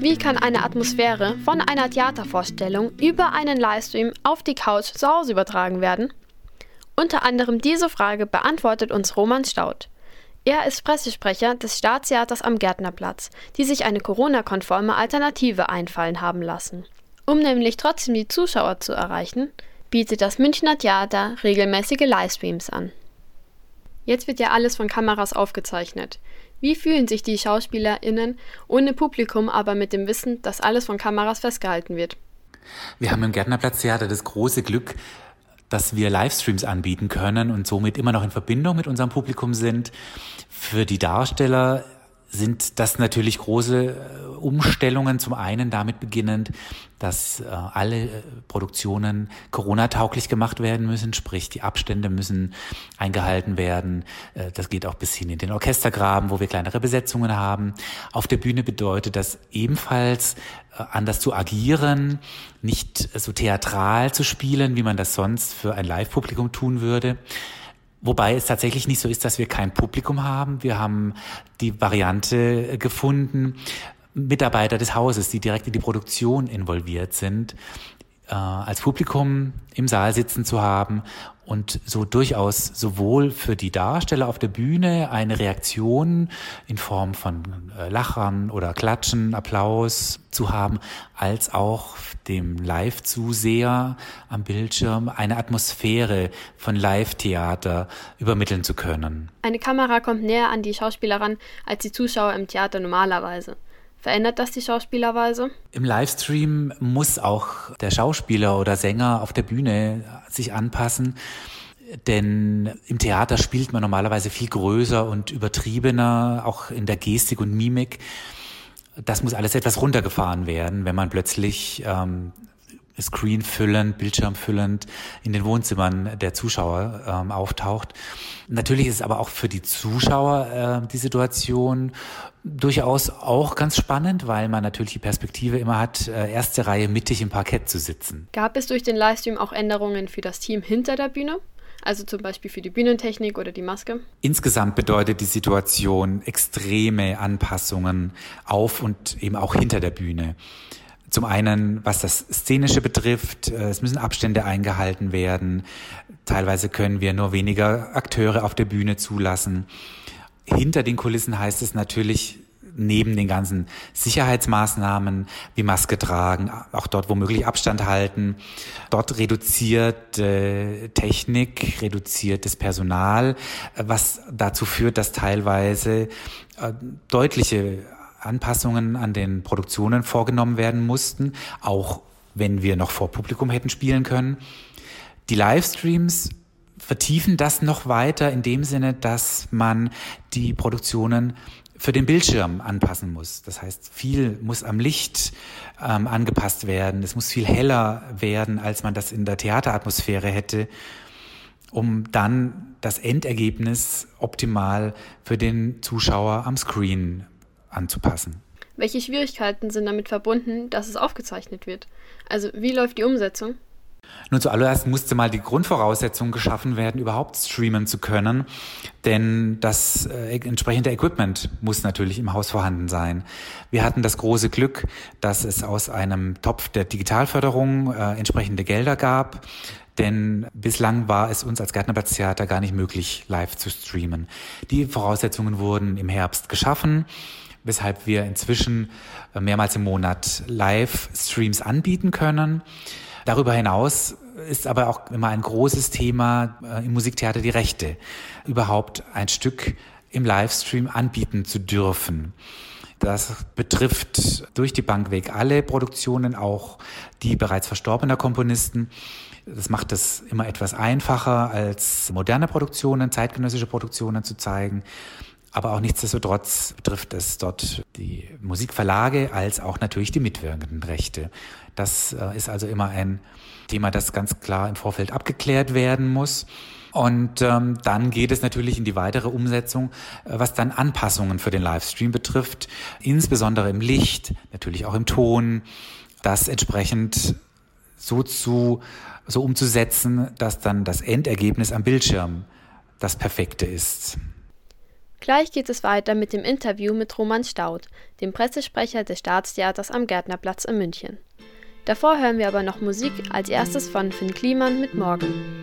Wie kann eine Atmosphäre von einer Theatervorstellung über einen Livestream auf die Couch zu Hause übertragen werden? Unter anderem diese Frage beantwortet uns Roman Staud. Er ist Pressesprecher des Staatstheaters am Gärtnerplatz, die sich eine Corona-konforme Alternative einfallen haben lassen. Um nämlich trotzdem die Zuschauer zu erreichen, bietet das Münchner Theater regelmäßige Livestreams an. Jetzt wird ja alles von Kameras aufgezeichnet. Wie fühlen sich die SchauspielerInnen ohne Publikum, aber mit dem Wissen, dass alles von Kameras festgehalten wird? Wir haben im Gärtnerplatztheater das große Glück, dass wir Livestreams anbieten können und somit immer noch in Verbindung mit unserem Publikum sind. Für die Darsteller sind das natürlich große äh, Umstellungen. Zum einen damit beginnend, dass äh, alle äh, Produktionen Corona-tauglich gemacht werden müssen, sprich die Abstände müssen eingehalten werden. Das geht auch bis hin in den Orchestergraben, wo wir kleinere Besetzungen haben. Auf der Bühne bedeutet das ebenfalls anders zu agieren, nicht so theatral zu spielen, wie man das sonst für ein Live-Publikum tun würde. Wobei es tatsächlich nicht so ist, dass wir kein Publikum haben. Wir haben die Variante gefunden, Mitarbeiter des Hauses, die direkt in die Produktion involviert sind, äh, als Publikum im Saal sitzen zu haben und so durchaus sowohl für die Darsteller auf der Bühne eine Reaktion in Form von äh, Lachern oder Klatschen, Applaus zu haben, als auch dem Live-Zuseher am Bildschirm eine Atmosphäre von Live-Theater übermitteln zu können. Eine Kamera kommt näher an die Schauspieler ran als die Zuschauer im Theater normalerweise. Verändert das die Schauspielerweise? Im Livestream muss auch der Schauspieler oder Sänger auf der Bühne sich anpassen. Denn im Theater spielt man normalerweise viel größer und übertriebener, auch in der Gestik und Mimik. Das muss alles etwas runtergefahren werden, wenn man plötzlich ähm, Screen füllend, Bildschirm füllend in den Wohnzimmern der Zuschauer ähm, auftaucht. Natürlich ist aber auch für die Zuschauer äh, die Situation durchaus auch ganz spannend, weil man natürlich die Perspektive immer hat, äh, erste Reihe mittig im Parkett zu sitzen. Gab es durch den Livestream auch Änderungen für das Team hinter der Bühne? Also zum Beispiel für die Bühnentechnik oder die Maske? Insgesamt bedeutet die Situation extreme Anpassungen auf und eben auch hinter der Bühne. Zum einen, was das Szenische betrifft, äh, es müssen Abstände eingehalten werden. Teilweise können wir nur weniger Akteure auf der Bühne zulassen. Hinter den Kulissen heißt es natürlich, neben den ganzen Sicherheitsmaßnahmen wie Maske tragen, auch dort womöglich Abstand halten, dort reduziert äh, Technik, reduziertes Personal, was dazu führt, dass teilweise äh, deutliche Anpassungen an den Produktionen vorgenommen werden mussten, auch wenn wir noch vor Publikum hätten spielen können. Die Livestreams vertiefen das noch weiter in dem Sinne, dass man die Produktionen für den Bildschirm anpassen muss. Das heißt, viel muss am Licht ähm, angepasst werden. Es muss viel heller werden, als man das in der Theateratmosphäre hätte, um dann das Endergebnis optimal für den Zuschauer am Screen anzupassen. Welche Schwierigkeiten sind damit verbunden, dass es aufgezeichnet wird? Also wie läuft die Umsetzung? Nun zuallererst musste mal die Grundvoraussetzung geschaffen werden, überhaupt streamen zu können, denn das äh, entsprechende Equipment muss natürlich im Haus vorhanden sein. Wir hatten das große Glück, dass es aus einem Topf der Digitalförderung äh, entsprechende Gelder gab, denn bislang war es uns als Gärtnerplatztheater gar nicht möglich, live zu streamen. Die Voraussetzungen wurden im Herbst geschaffen weshalb wir inzwischen äh, mehrmals im Monat Live-Streams anbieten können. Darüber hinaus ist aber auch immer ein großes Thema äh, im Musiktheater die Rechte, überhaupt ein Stück im Livestream anbieten zu dürfen. Das betrifft durch die Bank weg alle Produktionen, auch die bereits verstorbener Komponisten. Das macht es immer etwas einfacher, als moderne Produktionen, zeitgenössische Produktionen zu zeigen. Aber auch nichtsdestotrotz betrifft es dort die Musikverlage als auch natürlich die mitwirkenden Rechte. Das äh, ist also immer ein Thema, das ganz klar im Vorfeld abgeklärt werden muss. Und ähm, dann geht es natürlich in die weitere Umsetzung, äh, was dann Anpassungen für den Livestream betrifft, insbesondere im Licht, natürlich auch im Ton, das entsprechend so zu so umzusetzen, dass dann das Endergebnis am Bildschirm das perfekte ist. Gleich geht es weiter mit dem Interview mit Roman Staudt, dem Pressesprecher des Staatstheaters am Gärtnerplatz in München. Davor hören wir aber noch Musik, als erstes von Finn Kliman mit Morgen.